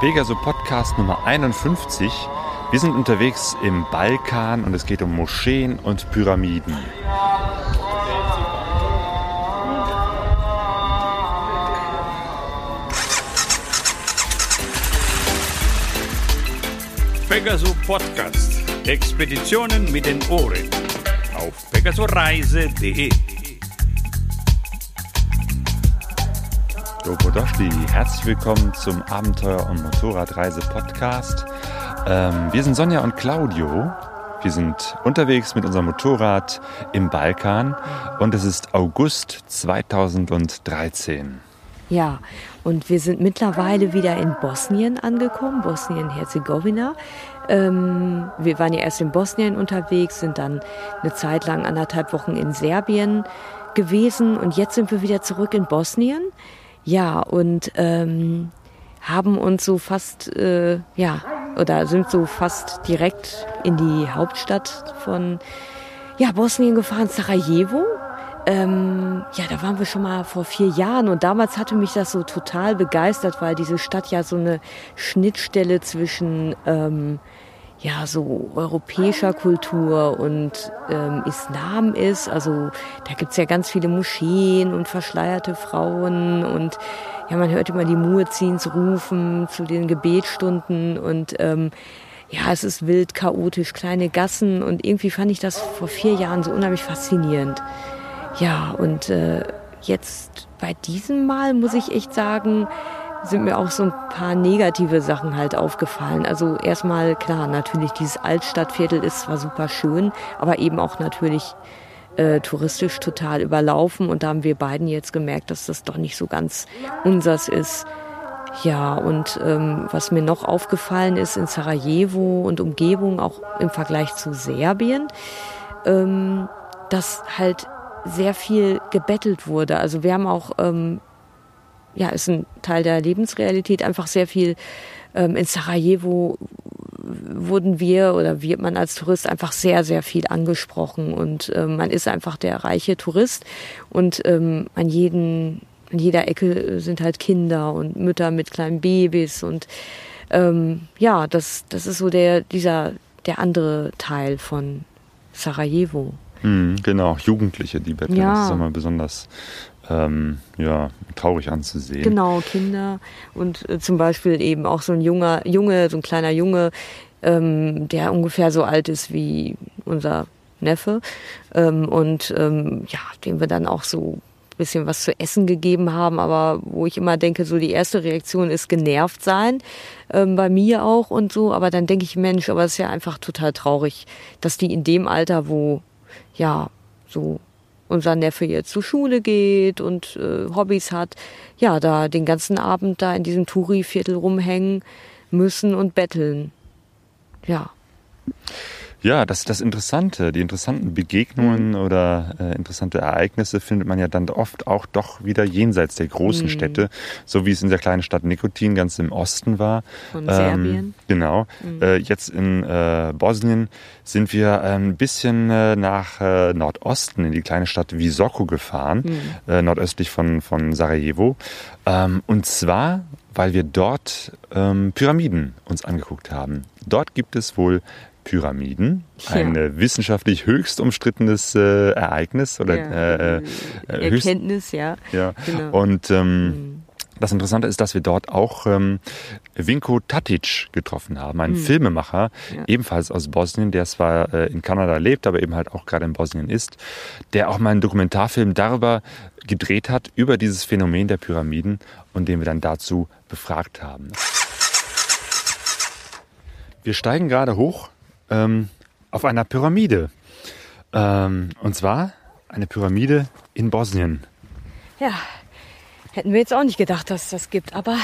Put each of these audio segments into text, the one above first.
Pegaso Podcast Nummer 51. Wir sind unterwegs im Balkan und es geht um Moscheen und Pyramiden. Pegaso Podcast. Expeditionen mit den Ohren. Auf pegasoreise.de. Dobrodoschli, herzlich willkommen zum Abenteuer- und Motorradreise-Podcast. Ähm, wir sind Sonja und Claudio. Wir sind unterwegs mit unserem Motorrad im Balkan und es ist August 2013. Ja, und wir sind mittlerweile wieder in Bosnien angekommen, Bosnien-Herzegowina. Ähm, wir waren ja erst in Bosnien unterwegs, sind dann eine Zeit lang anderthalb Wochen in Serbien gewesen und jetzt sind wir wieder zurück in Bosnien. Ja, und ähm, haben uns so fast, äh, ja, oder sind so fast direkt in die Hauptstadt von ja, Bosnien gefahren, Sarajevo. Ähm, ja, da waren wir schon mal vor vier Jahren und damals hatte mich das so total begeistert, weil diese Stadt ja so eine Schnittstelle zwischen ähm, ja so europäischer Kultur und ähm, Islam ist. Also da gibt's ja ganz viele Moscheen und verschleierte Frauen und ja, man hört immer die Muezzins rufen zu den Gebetsstunden und ähm, ja, es ist wild, chaotisch, kleine Gassen und irgendwie fand ich das vor vier Jahren so unheimlich faszinierend. Ja, und äh, jetzt bei diesem Mal muss ich echt sagen, sind mir auch so ein paar negative Sachen halt aufgefallen. Also erstmal, klar, natürlich dieses Altstadtviertel ist zwar super schön, aber eben auch natürlich äh, touristisch total überlaufen. Und da haben wir beiden jetzt gemerkt, dass das doch nicht so ganz unsers ist. Ja, und ähm, was mir noch aufgefallen ist in Sarajevo und Umgebung, auch im Vergleich zu Serbien, ähm, dass halt sehr viel gebettelt wurde. Also wir haben auch ähm, ja, ist ein Teil der Lebensrealität, einfach sehr viel ähm, in Sarajevo wurden wir oder wird man als Tourist einfach sehr, sehr viel angesprochen. Und ähm, man ist einfach der reiche Tourist. Und ähm, an jeden, an jeder Ecke sind halt Kinder und Mütter mit kleinen Babys. Und ähm, ja, das, das ist so der, dieser, der andere Teil von Sarajevo. Mhm, genau, Jugendliche, die betteln, Ja. das ist immer besonders ähm, ja, traurig anzusehen. Genau, Kinder. Und äh, zum Beispiel eben auch so ein junger Junge, so ein kleiner Junge, ähm, der ungefähr so alt ist wie unser Neffe. Ähm, und ähm, ja, dem wir dann auch so ein bisschen was zu essen gegeben haben, aber wo ich immer denke, so die erste Reaktion ist genervt sein, ähm, bei mir auch und so, aber dann denke ich, Mensch, aber es ist ja einfach total traurig, dass die in dem Alter, wo ja so unser Neffe jetzt zur Schule geht und äh, Hobbys hat, ja, da den ganzen Abend da in diesem Touri-Viertel rumhängen müssen und betteln. Ja. Ja, das das Interessante, die interessanten Begegnungen Mhm. oder äh, interessante Ereignisse findet man ja dann oft auch doch wieder jenseits der großen Mhm. Städte, so wie es in der kleinen Stadt Nikotin ganz im Osten war. Von Serbien. Genau. Äh, jetzt in äh, Bosnien sind wir ein bisschen äh, nach äh, Nordosten in die kleine Stadt Visoko gefahren, äh, nordöstlich von, von Sarajevo. Ähm, und zwar, weil wir dort ähm, Pyramiden uns angeguckt haben. Dort gibt es wohl Pyramiden, Ja. ein äh, wissenschaftlich höchst umstrittenes äh, Ereignis oder Ja. äh, äh, äh, höchst, Erkenntnis, ja. ja. Genau. Und ähm, das Interessante ist, dass wir dort auch ähm, Vinko Tatic getroffen haben, einen Filmemacher, Ja. ebenfalls aus Bosnien, der zwar äh, in Kanada lebt, aber eben halt auch gerade in Bosnien ist, der auch mal einen Dokumentarfilm darüber gedreht hat, über dieses Phänomen der Pyramiden und den wir dann dazu befragt haben. Wir steigen gerade hoch ähm, auf einer Pyramide. Ähm, und zwar eine Pyramide in Bosnien. Ja, hätten wir jetzt auch nicht gedacht, dass es das gibt, aber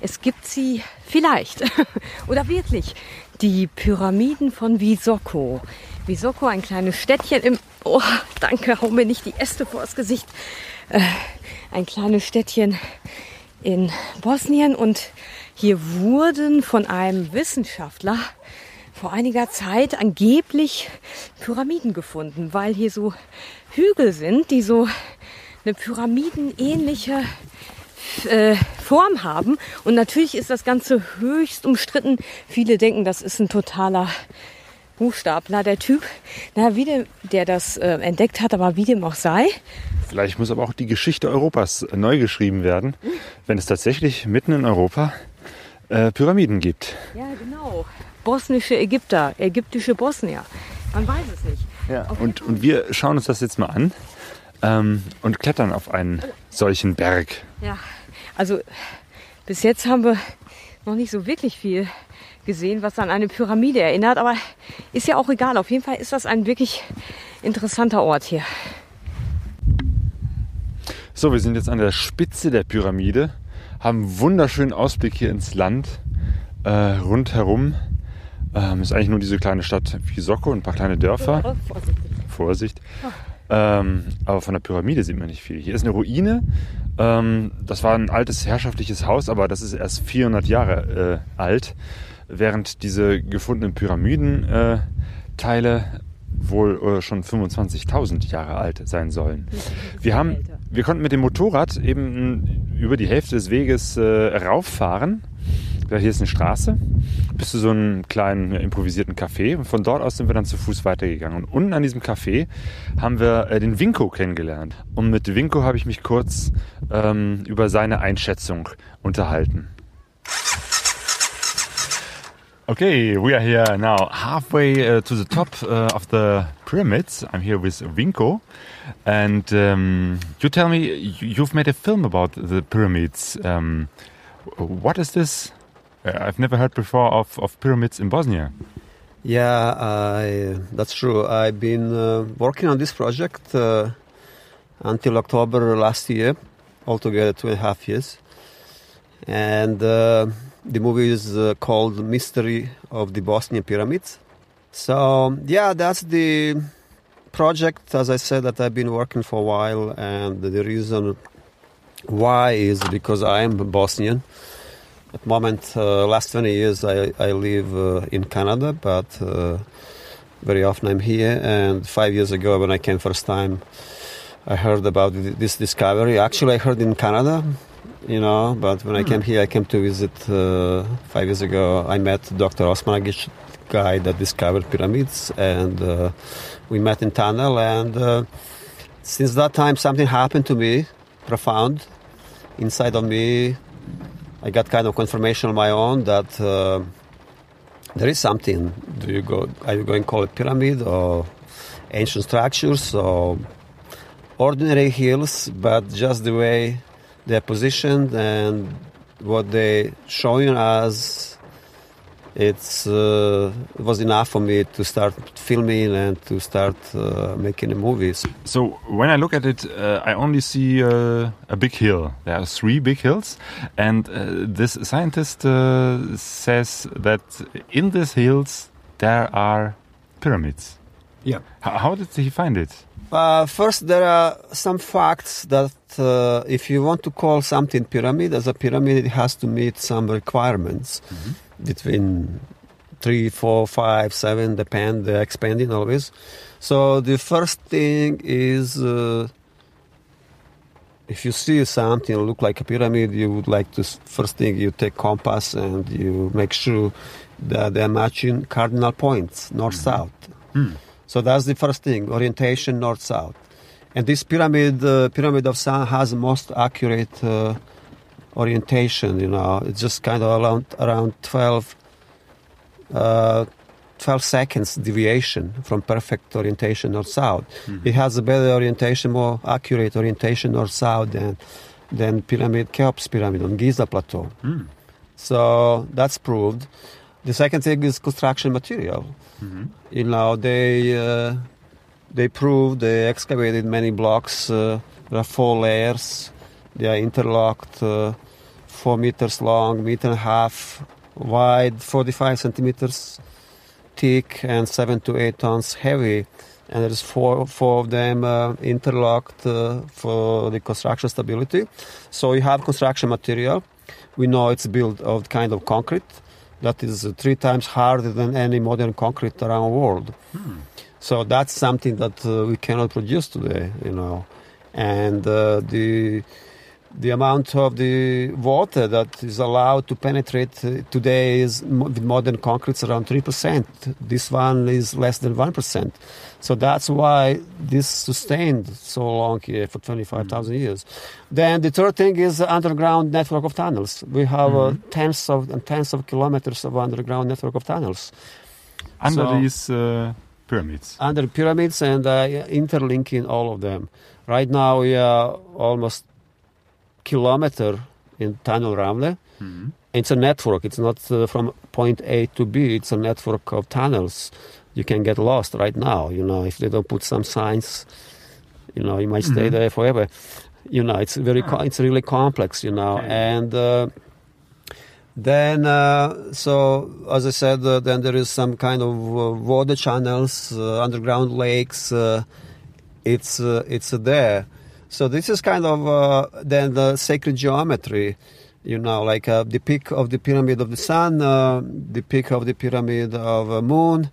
es gibt sie vielleicht. Oder wirklich. Die Pyramiden von Visoko. Visoko, ein kleines Städtchen im... Oh, danke, hau mir nicht die Äste vors Gesicht. Äh, ein kleines Städtchen in Bosnien und hier wurden von einem Wissenschaftler vor einiger Zeit angeblich Pyramiden gefunden, weil hier so Hügel sind, die so eine pyramidenähnliche äh, Form haben. Und natürlich ist das Ganze höchst umstritten. Viele denken, das ist ein totaler Buchstabler, der Typ. Na, wie dem, der das äh, entdeckt hat, aber wie dem auch sei. Vielleicht muss aber auch die Geschichte Europas neu geschrieben werden, wenn es tatsächlich mitten in Europa äh, Pyramiden gibt. Ja, genau. Bosnische Ägypter, ägyptische Bosnier. Man weiß es nicht. Ja. Und, und wir schauen uns das jetzt mal an ähm, und klettern auf einen solchen Berg. Ja, also bis jetzt haben wir noch nicht so wirklich viel gesehen, was an eine Pyramide erinnert, aber ist ja auch egal. Auf jeden Fall ist das ein wirklich interessanter Ort hier. So, wir sind jetzt an der Spitze der Pyramide, haben einen wunderschönen Ausblick hier ins Land äh, rundherum. Ähm, ist eigentlich nur diese kleine Stadt Visoko und ein paar kleine Dörfer. Vorsicht. Ähm, aber von der Pyramide sieht man nicht viel. Hier ist eine Ruine. Ähm, das war ein altes herrschaftliches Haus, aber das ist erst 400 Jahre äh, alt. Während diese gefundenen Pyramidenteile äh, wohl äh, schon 25.000 Jahre alt sein sollen. Wir haben, wir konnten mit dem Motorrad eben über die Hälfte des Weges äh, rauffahren hier ist eine Straße, bis zu so einem kleinen improvisierten Café. Und von dort aus sind wir dann zu Fuß weitergegangen. Und unten an diesem Café haben wir äh, den Winko kennengelernt. Und mit Winko habe ich mich kurz ähm, über seine Einschätzung unterhalten. Okay, we are here now halfway uh, to the top uh, of the pyramids. I'm here with Winko. And um, you tell me, you've made a film about the pyramids. Um, what is this I've never heard before of, of pyramids in Bosnia. Yeah, I, that's true. I've been uh, working on this project uh, until October last year, altogether two and a half years. And uh, the movie is uh, called Mystery of the Bosnian Pyramids. So, yeah, that's the project, as I said, that I've been working for a while. And the reason why is because I am Bosnian. At the moment, uh, last 20 years, I, I live uh, in Canada, but uh, very often I'm here. And five years ago, when I came first time, I heard about this discovery. Actually, I heard in Canada, you know, but when I came here, I came to visit uh, five years ago. I met Dr. Osmanagic, guy that discovered pyramids, and uh, we met in tunnel. And uh, since that time, something happened to me, profound, inside of me I got kind of confirmation on my own that uh, there is something. Do you go? Are you going to call it pyramid or ancient structures or ordinary hills? But just the way they're positioned and what they showing us it's uh, it was enough for me to start filming and to start uh, making movies. So when I look at it, uh, I only see uh, a big hill. There are three big hills, and uh, this scientist uh, says that in these hills there are pyramids. Yeah. H how did he find it? first, there are some facts that if you want to call something pyramid as a pyramid, it has to meet some requirements. Mm -hmm between three, four, five, seven, depend, they're expanding always. So the first thing is uh, if you see something look like a pyramid, you would like to first thing you take compass and you make sure that they're matching cardinal points, north mm-hmm. south. Mm. So that's the first thing, orientation north south. And this pyramid, uh, pyramid of Sun has most accurate uh, orientation. You know, it's just kind of around around 12, uh, 12 seconds deviation from perfect orientation north south. Mm-hmm. It has a better orientation, more accurate orientation north south than than pyramid Cheops pyramid on Giza plateau. Mm. So that's proved. The second thing is construction material. Mm-hmm. You know, they uh, they proved they excavated many blocks. Uh, there are four layers. They are interlocked. Uh, four meters long, meter and a half wide, 45 centimeters thick, and seven to eight tons heavy. And there's four, four of them uh, interlocked uh, for the construction stability. So you have construction material. We know it's built of kind of concrete that is three times harder than any modern concrete around the world. Hmm. So that's something that uh, we cannot produce today, you know. And uh, the the amount of the water that is allowed to penetrate uh, today is with modern concretes around 3%. This one is less than 1%. So that's why this sustained so long here for 25,000 years. Then the third thing is the underground network of tunnels. We have uh, tens of and tens of kilometers of underground network of tunnels Under So- these uh, pyramids. under pyramids and uh, interlinking all of them. Right now we are almost kilometer in tunnel Ramle. It's a network. It's not uh, from point A to B. It's a network of tunnels. You can get lost right now. You know, if they don't put some signs, you know, you might stay there forever. You know, it's very, co- it's really complex. You know, and. Uh, then, uh, so as I said, uh, then there is some kind of uh, water channels, uh, underground lakes. Uh, it's uh, it's there. So this is kind of uh, then the sacred geometry, you know, like uh, the peak of the pyramid of the sun, uh, the peak of the pyramid of the moon,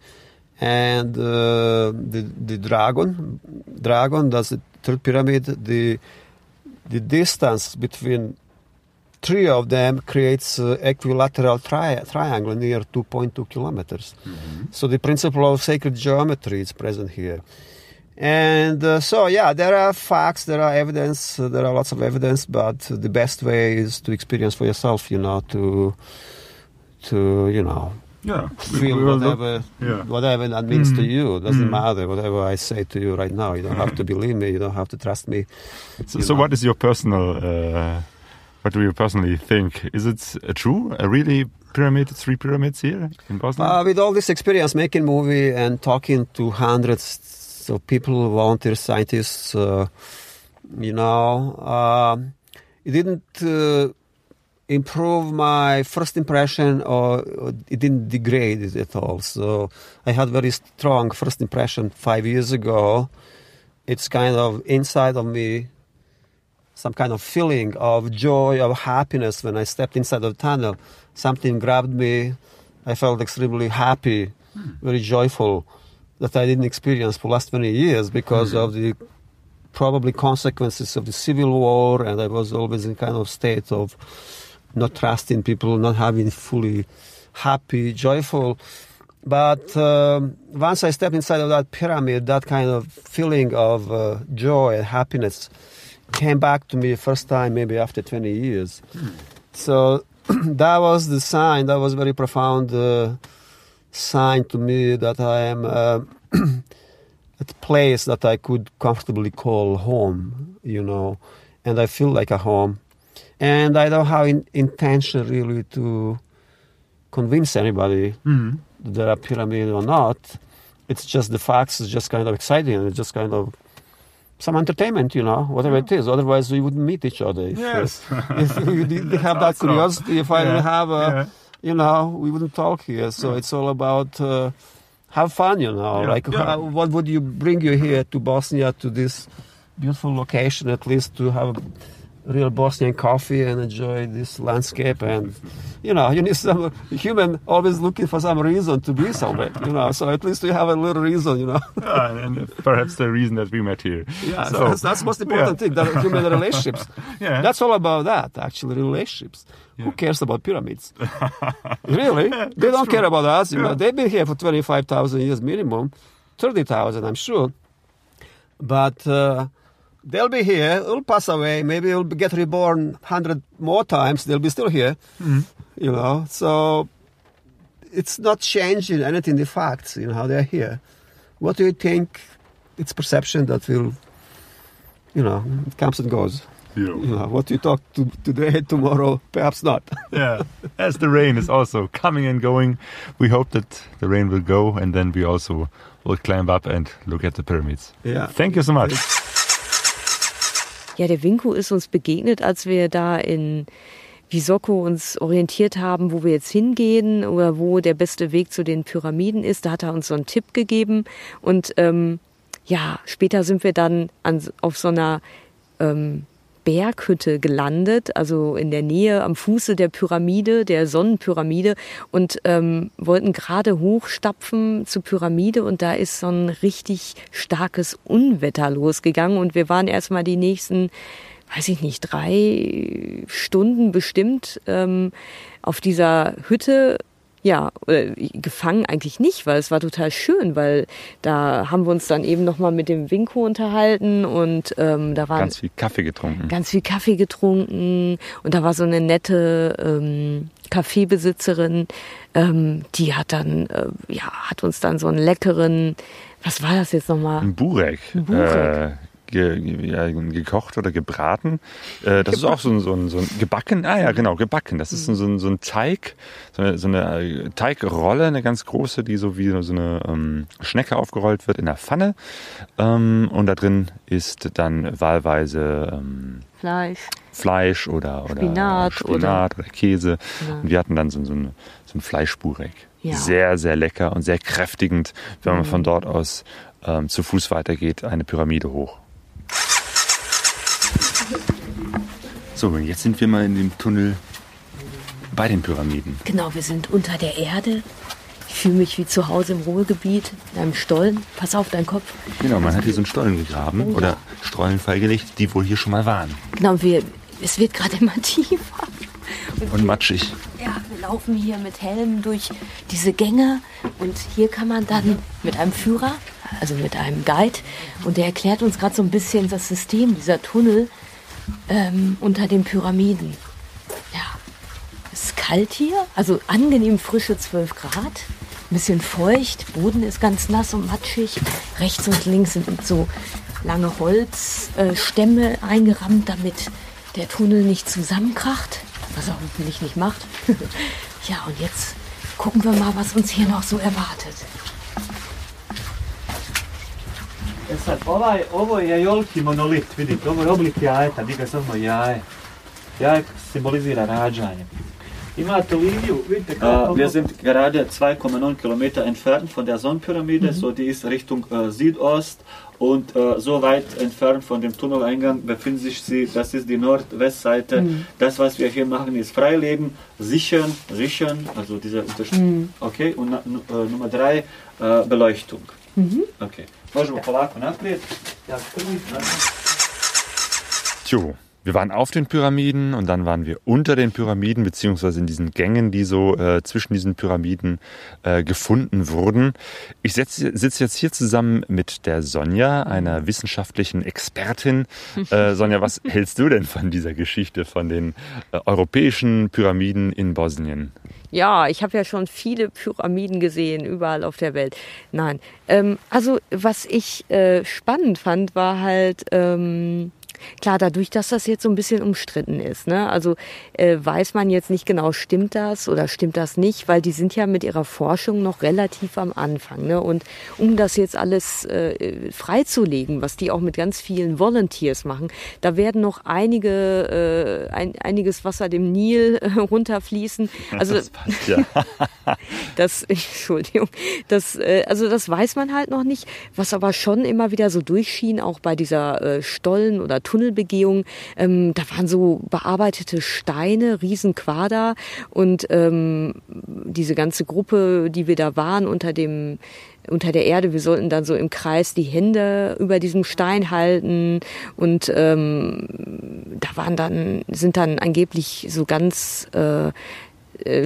and uh, the the dragon. Dragon. That's the third pyramid. The the distance between three of them creates uh, equilateral tri- triangle near 2.2 kilometers. So the principle of sacred geometry is present here. And uh, so, yeah, there are facts, there are evidence, uh, there are lots of evidence, but the best way is to experience for yourself, you know, to, to you know, Yeah. feel whatever, yeah. whatever that means to Mm. you. Doesn't Mm. matter, whatever I say to you right now. You don't have to believe me, you don't have to trust me. So, so what is your personal? Uh, what do you personally think? Is it uh, true? A really pyramid, three pyramids here in Bosnia? Uh, with all this experience making movie and talking to hundreds of people, volunteer scientists, uh, you know, um, it didn't uh, improve my first impression or, or it didn't degrade it at all. So I had very strong first impression five years ago. It's kind of inside of me, some kind of feeling of joy, of happiness when I stepped inside the tunnel. Something grabbed me. I felt extremely happy, very joyful that I didn't experience for last 20 years because of the probably consequences of the civil war and I was always in kind of state of not trusting people, not having fully happy, joyful. But um, once I stepped inside of that pyramid, that kind of feeling of uh, joy and happiness came back to me first time maybe after 20 years. So that was the sign, that was very profound uh, sign to me that I am uh, at a place that I could comfortably call home, you know, and I feel like a home. And I don't have in, intention really to convince anybody Mhm. that there are pyramid or not. It's just the facts It's just kind of exciting and it's just kind of some entertainment, you know, whatever it is. Otherwise, we wouldn't meet each other. If, Yes. if we didn't have that curiosity, if I Yeah, didn't have a, yeah. You know, we wouldn't talk here. So it's all about uh, have fun, you know. Yeah, Like, yeah. how, what would you bring you here to Bosnia to this beautiful location, at least to have real Bosnian coffee and enjoy this landscape? And you know, you need some human always looking for some reason to be somewhere, you know. So at least we have a little reason, you know. Yeah, and, perhaps the reason that we met here. Yeah, So- that's, that's most important thing. That human relationships. Yeah. That's all about that, actually, relationships. Who cares about pyramids? really? they don't care about us. You know, they've been here for 25,000 years minimum, 30,000, I'm sure. But uh, they'll be here, they'll pass away, maybe they'll get reborn 100 more times, they'll be still here. Hmm. You know, so it's not changing anything, the facts, you know, how they're here. What do you think? It's perception that will, you know, it comes and goes. Yeah. You know, what you talk to today, tomorrow, perhaps not. yeah. As the rain is also coming and going, we hope that the rain will go and then we also will climb up and look at the pyramids. Yeah. Thank you so much. Ja, der Winko ist uns begegnet, als wir da in Visoko uns orientiert haben, wo wir jetzt hingehen oder wo der beste Weg zu den Pyramiden ist. Da hat er uns so einen Tipp gegeben. Und ähm, ja, später sind wir dann an, auf so einer ähm, Berghütte gelandet, also in der Nähe am Fuße der Pyramide, der Sonnenpyramide und ähm, wollten gerade hochstapfen zur Pyramide und da ist so ein richtig starkes Unwetter losgegangen und wir waren erstmal die nächsten weiß ich nicht, drei Stunden bestimmt ähm, auf dieser Hütte ja, gefangen eigentlich nicht, weil es war total schön, weil da haben wir uns dann eben nochmal mit dem Winko unterhalten und ähm, da war ganz viel Kaffee getrunken. Ganz viel Kaffee getrunken und da war so eine nette ähm, Kaffeebesitzerin, ähm, die hat dann, äh, ja, hat uns dann so einen leckeren, was war das jetzt nochmal? Ein Burek. Ein Burek. Äh, ge, ja, gekocht oder gebraten. Äh, das gebacken. ist auch so ein, so, ein, so ein gebacken. Ah ja, genau, gebacken. Das ist so ein, so ein Teig, so eine, so eine äh, Teigrolle, eine ganz große, die so wie so eine ähm, Schnecke aufgerollt wird in der Pfanne. Ähm, und da drin ist dann wahlweise ähm, Fleisch. Fleisch oder, oder Spinat, Spinat oder, oder Käse. Ja. Und wir hatten dann so, so, eine, so ein Fleischburek. Ja. Sehr, sehr lecker und sehr kräftigend, wenn man mhm. von dort aus ähm, zu Fuß weitergeht, eine Pyramide hoch. So, jetzt sind wir mal in dem Tunnel bei den Pyramiden. Genau, wir sind unter der Erde. Ich fühle mich wie zu Hause im Ruhrgebiet, in einem Stollen. Pass auf deinen Kopf. Genau, man hat hier so einen Stollen gegraben oh, oder Stollen freigelegt, die wohl hier schon mal waren. Genau, wir, es wird gerade immer tiefer. Und, und matschig. Ja, wir laufen hier mit Helm durch diese Gänge und hier kann man dann mit einem Führer, also mit einem Guide, und der erklärt uns gerade so ein bisschen das System dieser Tunnel ähm, unter den Pyramiden. Ja, es ist kalt hier, also angenehm frische 12 Grad, ein bisschen feucht, Boden ist ganz nass und matschig. Rechts und links sind so lange Holzstämme äh, eingerammt, damit der Tunnel nicht zusammenkracht, was er hoffentlich nicht macht. ja, und jetzt gucken wir mal, was uns hier noch so erwartet. E sad, ovaj, ovo je jolki monolit, vidite, ovo je oblik jajeta, mi ga zovemo jaje. Jaje simbolizira rađanje. Imate Liviju, vidite kako... Uh, wir sind gerade 2,9 Kilometer entfernt von der Sonnenpyramide, mhm. so die ist Richtung uh, Südost und uh, so weit entfernt von dem Tunneleingang befindet sich sie, das ist die Nordwestseite. Mhm. Das, was wir hier machen, ist Freileben, sichern, sichern, also diese Unterstützung. Mhm. Okay, und uh, Nummer drei, Beleuchtung. Mhm. Okay. Možemo polako naprijed. Ja prvi. Znači. Ćuvu. Wir waren auf den Pyramiden und dann waren wir unter den Pyramiden, beziehungsweise in diesen Gängen, die so äh, zwischen diesen Pyramiden äh, gefunden wurden. Ich sitze jetzt hier zusammen mit der Sonja, einer wissenschaftlichen Expertin. Äh, Sonja, was hältst du denn von dieser Geschichte von den äh, europäischen Pyramiden in Bosnien? Ja, ich habe ja schon viele Pyramiden gesehen, überall auf der Welt. Nein, ähm, also was ich äh, spannend fand, war halt, ähm, Klar, dadurch, dass das jetzt so ein bisschen umstritten ist, ne? also äh, weiß man jetzt nicht genau, stimmt das oder stimmt das nicht, weil die sind ja mit ihrer Forschung noch relativ am Anfang. Ne? Und um das jetzt alles äh, freizulegen, was die auch mit ganz vielen Volunteers machen, da werden noch einige, äh, ein, einiges Wasser dem Nil äh, runterfließen. Also das, passt, ja. das Entschuldigung, das, äh, also das weiß man halt noch nicht, was aber schon immer wieder so durchschien, auch bei dieser äh, Stollen oder Tunnelbegehung. Ähm, da waren so bearbeitete Steine, Riesenquader und ähm, diese ganze Gruppe, die wir da waren unter dem unter der Erde. Wir sollten dann so im Kreis die Hände über diesem Stein halten und ähm, da waren dann sind dann angeblich so ganz äh,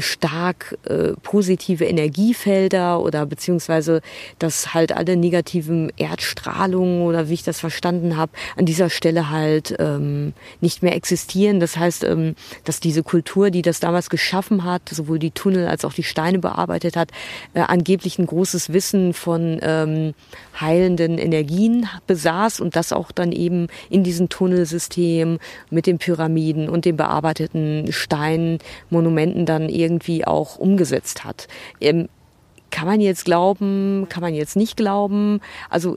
stark äh, positive Energiefelder oder beziehungsweise dass halt alle negativen Erdstrahlungen oder wie ich das verstanden habe, an dieser Stelle halt ähm, nicht mehr existieren. Das heißt, ähm, dass diese Kultur, die das damals geschaffen hat, sowohl die Tunnel als auch die Steine bearbeitet hat, äh, angeblich ein großes Wissen von ähm, heilenden Energien besaß und das auch dann eben in diesem Tunnelsystem mit den Pyramiden und den bearbeiteten Steinmonumenten dann dann irgendwie auch umgesetzt hat. Ähm, kann man jetzt glauben, kann man jetzt nicht glauben? Also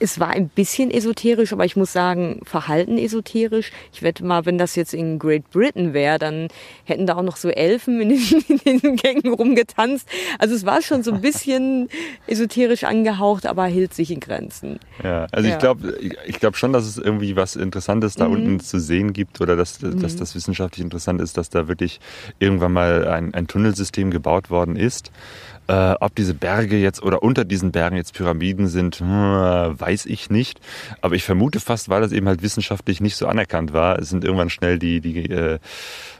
es war ein bisschen esoterisch, aber ich muss sagen, verhalten esoterisch. Ich wette mal, wenn das jetzt in Great Britain wäre, dann hätten da auch noch so Elfen in den, in den Gängen rumgetanzt. Also es war schon so ein bisschen esoterisch angehaucht, aber hielt sich in Grenzen. Ja, also ja. ich glaube ich glaube schon, dass es irgendwie was Interessantes da mhm. unten zu sehen gibt oder dass, dass mhm. das wissenschaftlich interessant ist, dass da wirklich irgendwann mal ein, ein Tunnelsystem gebaut worden ist. Äh, ob diese Berge jetzt oder unter diesen Bergen jetzt Pyramiden sind, hm, weiß ich nicht. Aber ich vermute fast, weil das eben halt wissenschaftlich nicht so anerkannt war, sind irgendwann schnell die, die äh,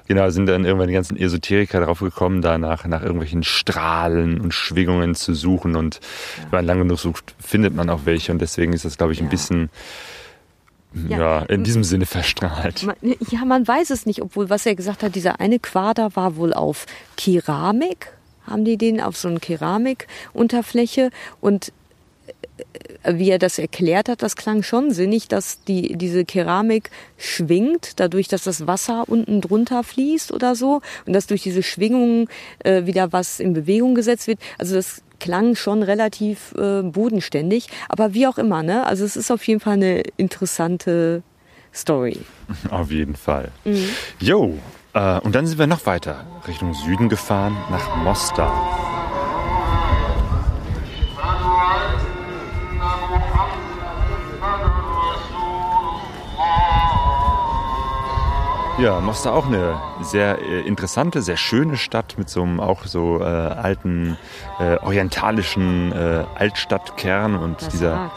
genau, sind dann irgendwann die ganzen Esoteriker darauf gekommen, danach nach irgendwelchen Strahlen und Schwingungen zu suchen. Und ja. wenn man lange genug sucht, findet man auch welche. Und deswegen ist das, glaube ich, ein ja. bisschen ja, ja, in diesem Sinne verstrahlt. Ja, man weiß es nicht, obwohl, was er gesagt hat, dieser eine Quader war wohl auf Keramik haben die den auf so eine Keramikunterfläche und äh, wie er das erklärt hat, das klang schon sinnig, dass die, diese Keramik schwingt, dadurch, dass das Wasser unten drunter fließt oder so und dass durch diese Schwingungen äh, wieder was in Bewegung gesetzt wird. Also das klang schon relativ äh, bodenständig, aber wie auch immer, ne? Also es ist auf jeden Fall eine interessante Story. Auf jeden Fall. Mhm. Äh, und dann sind wir noch weiter Richtung Süden gefahren, nach Mostar. Ja, Mostar auch eine sehr äh, interessante, sehr schöne Stadt mit so einem auch so äh, alten äh, orientalischen äh, Altstadtkern und dieser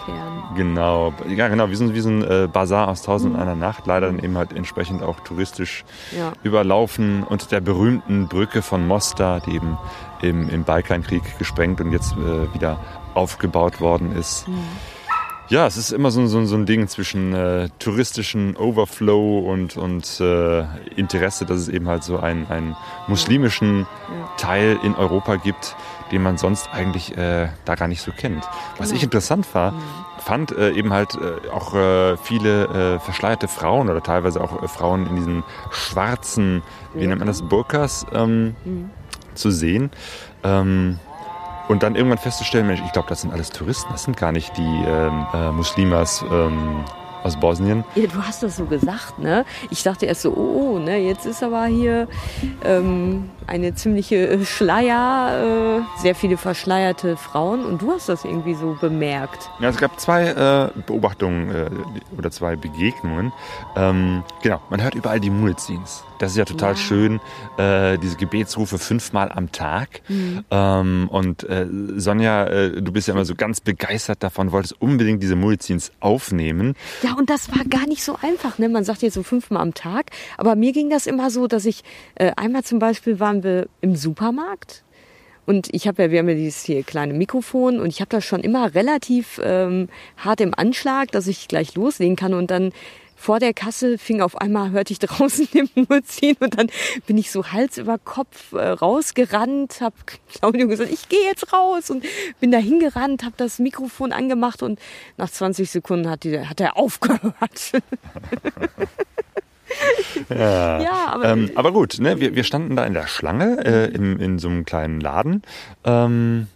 genau ja genau wie so, wie so ein äh, Bazar aus Tausend mhm. einer Nacht leider dann eben halt entsprechend auch touristisch ja. überlaufen und der berühmten Brücke von Mostar, die eben im, im Balkankrieg gesprengt und jetzt äh, wieder aufgebaut worden ist. Mhm ja, es ist immer so, so, so ein Ding zwischen äh, touristischen Overflow und, und äh, Interesse, dass es eben halt so einen, einen muslimischen. Teil in Europa gibt, den man sonst eigentlich äh, da gar nicht so kennt. Was genau. ich interessant war, mhm. fand äh, eben halt äh, auch äh, viele äh, verschleierte Frauen oder teilweise auch äh, Frauen in diesen schwarzen, wie nennt man das, Burkas ähm, mhm. zu sehen. Ähm, und dann irgendwann festzustellen, Mensch, ich glaube, das sind alles Touristen, das sind gar nicht die ähm, äh, Muslimas ähm, aus Bosnien. Ja, du hast das so gesagt, ne? Ich dachte erst so, oh, oh ne, jetzt ist aber hier ähm, eine ziemliche äh, Schleier, äh, sehr viele verschleierte Frauen und du hast das irgendwie so bemerkt. Ja, es gab zwei äh, Beobachtungen äh, oder zwei Begegnungen. Ähm, genau, man hört überall die Muezzins. Das ist ja total ja. schön, äh, diese Gebetsrufe fünfmal am Tag. Mhm. Ähm, und äh, Sonja, du bist ja immer so ganz begeistert davon, wolltest unbedingt diese Muezzins aufnehmen. Ja, und das war gar nicht so einfach. Ne? Man sagt jetzt so fünfmal am Tag. Aber mir ging das immer so, dass ich einmal zum Beispiel waren wir im Supermarkt und ich habe ja, wir haben ja dieses hier kleine Mikrofon und ich habe das schon immer relativ ähm, hart im Anschlag, dass ich gleich loslegen kann und dann vor der Kasse fing auf einmal, hörte ich draußen den Mund ziehen und dann bin ich so Hals über Kopf äh, rausgerannt, habe Claudio gesagt, ich gehe jetzt raus und bin da hingerannt, habe das Mikrofon angemacht und nach 20 Sekunden hat, die, hat er aufgehört. ja, ja aber, ähm, aber gut, ne, wir, wir standen da in der Schlange äh, in, in so einem kleinen Laden. Ähm,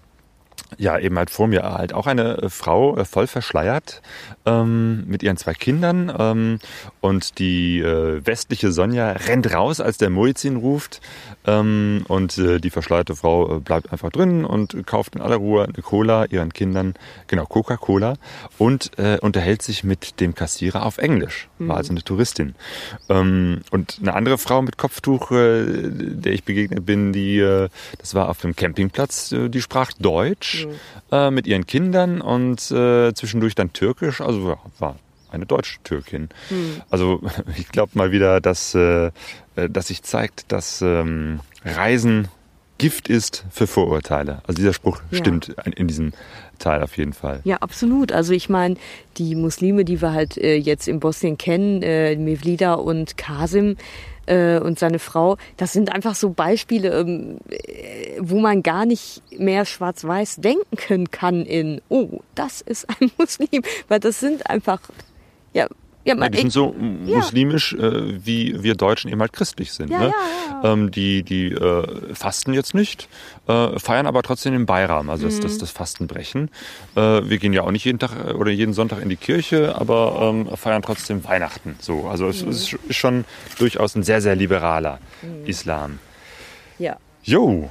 ja, eben halt vor mir halt. Auch eine äh, Frau äh, voll verschleiert ähm, mit ihren zwei Kindern ähm, und die äh, westliche Sonja rennt raus, als der Muizin ruft ähm, und äh, die verschleierte Frau äh, bleibt einfach drin und kauft in aller Ruhe eine Cola ihren Kindern, genau Coca-Cola und unterhält sich mit dem Kassierer auf Englisch, war mhm. also eine Touristin. Ähm, und eine andere Frau mit Kopftuch, der ich begegnet bin, die das war auf dem Campingplatz, die sprach Deutsch Deutsch äh, mit ihren Kindern und äh, zwischendurch dann Türkisch. Also ja, war eine deutsche Türkin. Mhm. Also ich glaube mal wieder, dass, äh, äh, dass sich zeigt, dass ähm, Reisen Gift ist für Vorurteile. Also dieser Spruch ja. stimmt in diesem Teil auf jeden Fall. Ja, absolut. Also ich meine, die Muslime, die wir halt äh, jetzt in Bosnien kennen, äh, Mevlida und Kasim, äh, und seine Frau, das sind einfach so Beispiele, ähm, äh, wo man gar nicht mehr schwarz-weiß denken kann in, oh, das ist ein Muslim, weil das sind einfach, ja, ja, man, die sind so ja. muslimisch, äh, wie wir Deutschen eben halt christlich sind. Ja, ne? ja, ähm, die die äh, fasten jetzt nicht, äh, feiern aber trotzdem den Bayram, also mhm. das, das, mhm. das Fastenbrechen. Äh, wir gehen ja auch nicht jeden Tag äh, oder jeden Sonntag in die Kirche, aber ähm, feiern trotzdem Weihnachten. So, also es, mhm. es ist schon durchaus ein sehr, sehr liberaler mhm. Islam. Ja. Jo,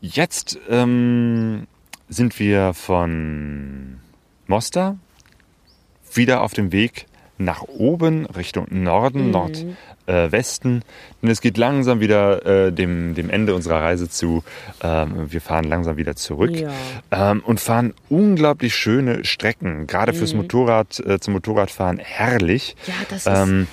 jetzt ähm, sind wir von Mostar wieder auf dem Weg nach oben Richtung Norden, Nordwesten. Denn es geht langsam wieder äh, dem, dem Ende unserer Reise zu. Ähm, wir fahren langsam wieder zurück Ja. ähm, und fahren unglaublich schöne Strecken. Gerade fürs Motorrad, äh, zum Motorradfahren herrlich. Ja, das ist. Ähm,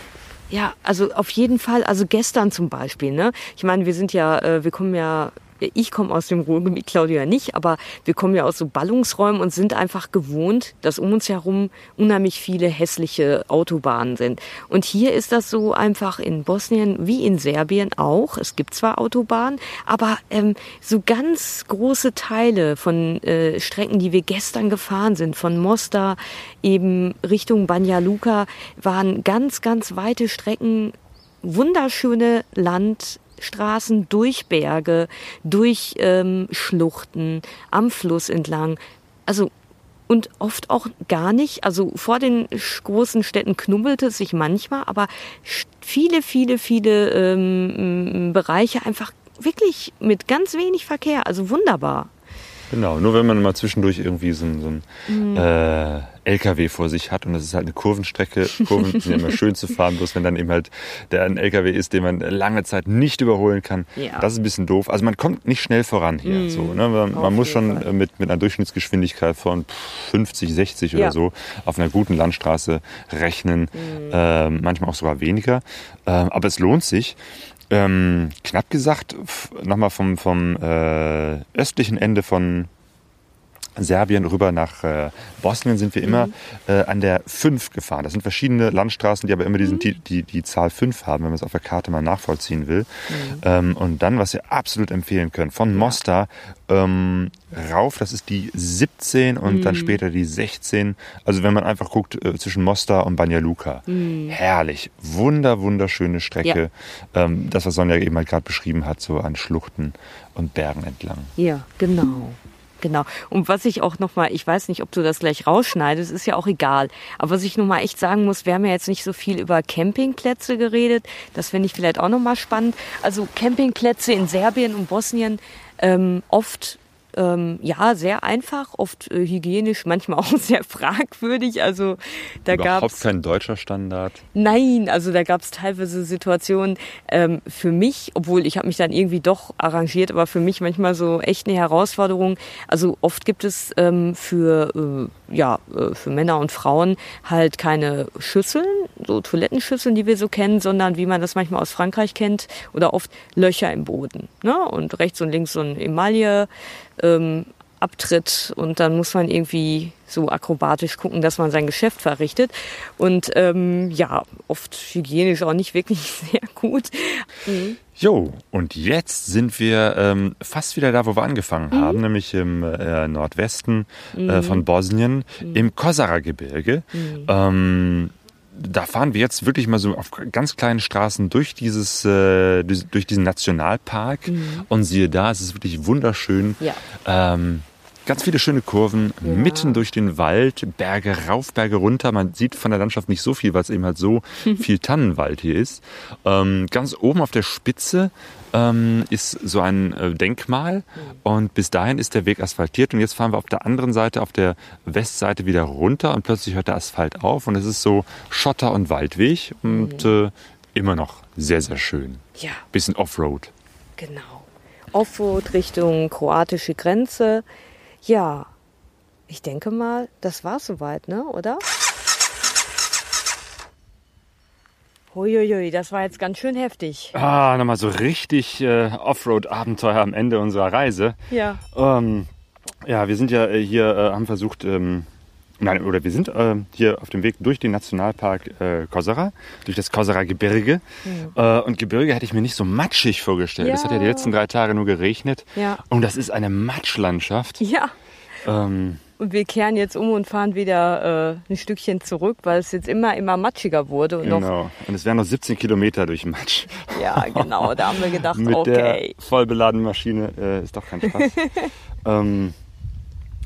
Ja, also auf jeden Fall. Also gestern zum Beispiel. Ne? Ich meine, wir sind ja, äh, wir kommen ja. Ich komme aus dem Ruhrgebiet, Claudia nicht, aber wir kommen ja aus so Ballungsräumen und sind einfach gewohnt, dass um uns herum unheimlich viele hässliche Autobahnen sind. Und hier ist das so einfach in Bosnien wie in Serbien auch. Es gibt zwar Autobahnen, aber ähm, so ganz große Teile von äh, Strecken, die wir gestern gefahren sind, von Mostar eben Richtung Banja Luka, waren ganz, ganz weite Strecken, wunderschöne Landstraßen durch Berge, durch ähm, Schluchten, am Fluss entlang. Also und oft auch gar nicht. Also vor den großen Städten knubbelte es sich manchmal, aber viele, viele, viele ähm, Bereiche einfach wirklich mit ganz wenig Verkehr. Also wunderbar. Genau, nur wenn man mal zwischendurch irgendwie so ein, so ein Mhm. äh, LKW vor sich hat und das ist halt eine Kurvenstrecke. Kurven sind immer schön zu fahren, bloß wenn dann eben halt der ein LKW ist, den man lange Zeit nicht überholen kann. Ja. Das ist ein bisschen doof. Also man kommt nicht schnell voran hier. So, ne? Man, man muss schon Fall. äh, mit, mit einer Durchschnittsgeschwindigkeit von pff, 50, 60 Ja. oder so auf einer guten Landstraße rechnen. Ähm, manchmal auch sogar weniger. Ähm, aber es lohnt sich. Ähm, knapp gesagt, nochmal vom, vom äh, östlichen Ende von Serbien rüber nach äh, Bosnien sind wir immer äh, an der 5 gefahren. Das sind verschiedene Landstraßen, die aber immer diesen, die, die, die Zahl 5 haben, wenn man es auf der Karte mal nachvollziehen will. Ähm, und dann, was wir absolut empfehlen können, von Mostar ähm, rauf, das ist die 17 und dann später die 16. Also wenn man einfach guckt äh, zwischen Mostar und Banja Luka. Herrlich. Wunder, wunderschöne Strecke. Ähm, das, was Sonja eben halt gerade beschrieben hat, so an Schluchten und Bergen entlang. Ja, genau. Genau. Und was ich auch nochmal, ich weiß nicht, ob du das gleich rausschneidest, ist ja auch egal. Aber was ich nochmal echt sagen muss, wir haben ja jetzt nicht so viel über Campingplätze geredet. Das finde ich vielleicht auch nochmal spannend. Also Campingplätze in Serbien und Bosnien ähm, oft ähm, ja sehr einfach, oft äh, hygienisch, manchmal auch sehr fragwürdig. Also da Überhaupt gab's kein deutscher Standard. Nein, also da gab es teilweise Situationen ähm, für mich, obwohl ich habe mich dann irgendwie doch arrangiert, aber für mich manchmal so echt eine Herausforderung. Also oft gibt es ähm, für äh, ja äh, für Männer und Frauen halt keine Schüsseln, so Toilettenschüsseln, die wir so kennen, sondern wie man das manchmal aus Frankreich kennt oder oft Löcher im Boden. Ne? Und rechts und links so ein Emaille. Ähm, Abtritt und dann muss man irgendwie so akrobatisch gucken, dass man sein Geschäft verrichtet. Und ähm, ja, oft hygienisch auch nicht wirklich sehr gut. Jo, und jetzt sind wir ähm, fast wieder da, wo wir angefangen Mhm. haben, nämlich im äh, Nordwesten äh, von Bosnien, Mhm. im Kosara-Gebirge. Ähm, da fahren wir jetzt wirklich mal so auf ganz kleinen Straßen durch dieses, äh, durch diesen Nationalpark und siehe da, es ist wirklich wunderschön. Mhm. Ja. Ähm, ganz viele schöne Kurven, mitten durch den Wald, Berge rauf, Berge runter. Man sieht von der Landschaft nicht so viel, weil es eben halt so viel Tannenwald hier ist. Ähm, ganz oben auf der Spitze ähm, ist so ein äh, Denkmal und bis dahin ist der Weg asphaltiert und jetzt fahren wir auf der anderen Seite, auf der Westseite wieder runter und plötzlich hört der Asphalt auf und es ist so Schotter- und Waldweg und äh, immer noch sehr, sehr schön. Ja, Bisschen Offroad. genau. Offroad Richtung kroatische Grenze. Ja, ich denke mal, das war soweit, ne? Oder? Huiuiui, das war jetzt ganz schön heftig. Ah, nochmal so richtig äh, Offroad-Abenteuer am Ende unserer Reise. Ja. Ähm, ja, wir sind ja äh, hier, äh, haben versucht, ähm, nein, oder wir sind äh, hier auf dem Weg durch den Nationalpark äh, Kosara, durch das Kosara-Gebirge. Äh, und Gebirge hätte ich mir nicht so matschig vorgestellt. Es hat ja die Ja. letzten drei Tage nur geregnet. Ja. Und das ist eine Matschlandschaft. Ja. Ähm, Und wir kehren jetzt um und fahren wieder äh, ein Stückchen zurück, weil es jetzt immer, immer matschiger wurde. Und genau. Und es wären noch 17 Kilometer durch Matsch. ja, genau, da haben wir gedacht, Mit okay. der voll beladenen Maschine äh, ist doch kein Spaß. ähm,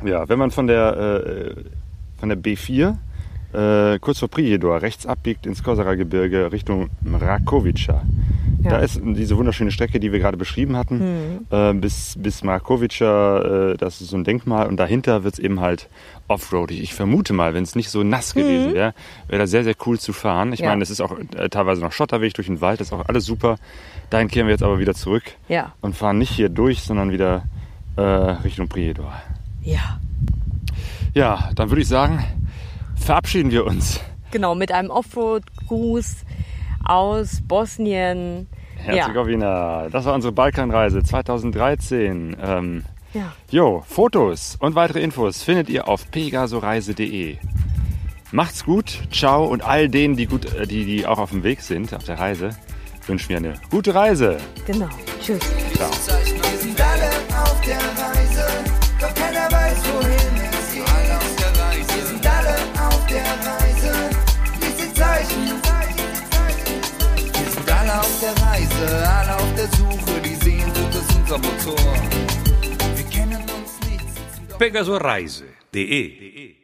ja, wenn man von der, äh, von der B4 äh, kurz vor Prijedor rechts abbiegt ins Kosara-Gebirge Richtung Mrakovica, Da ist diese wunderschöne Strecke, die wir gerade beschrieben hatten, äh, bis, bis Markovica, äh, das ist so ein Denkmal und dahinter wird es eben halt offroadig. Ich vermute mal, wenn es nicht so nass gewesen wäre, wäre das sehr, sehr cool zu fahren. Ich Ja. meine, es ist auch äh, teilweise noch Schotterweg durch den Wald, das ist auch alles super. Dahin kehren wir jetzt aber wieder zurück Ja. und fahren nicht hier durch, sondern wieder äh, Richtung Prijedor. Ja. Ja, dann würde ich sagen, verabschieden wir uns. Genau, mit einem Offroad-Gruß aus Bosnien. Herzegowina, das war unsere Balkanreise 2013. Ähm, Ja. jo, Fotos und weitere Infos findet ihr auf pegasoreise.de. Macht's gut, ciao und all denen, die, gut, äh, die, die auch auf dem Weg sind, auf der Reise, wünschen wir eine gute Reise. Genau. Tschüss. Ciao. Wir sind alle auf der Reise, Reise, alle auf der Suche, die Sehnsucht ist unser Motor. Wir kennen uns nicht, pegasoreise.de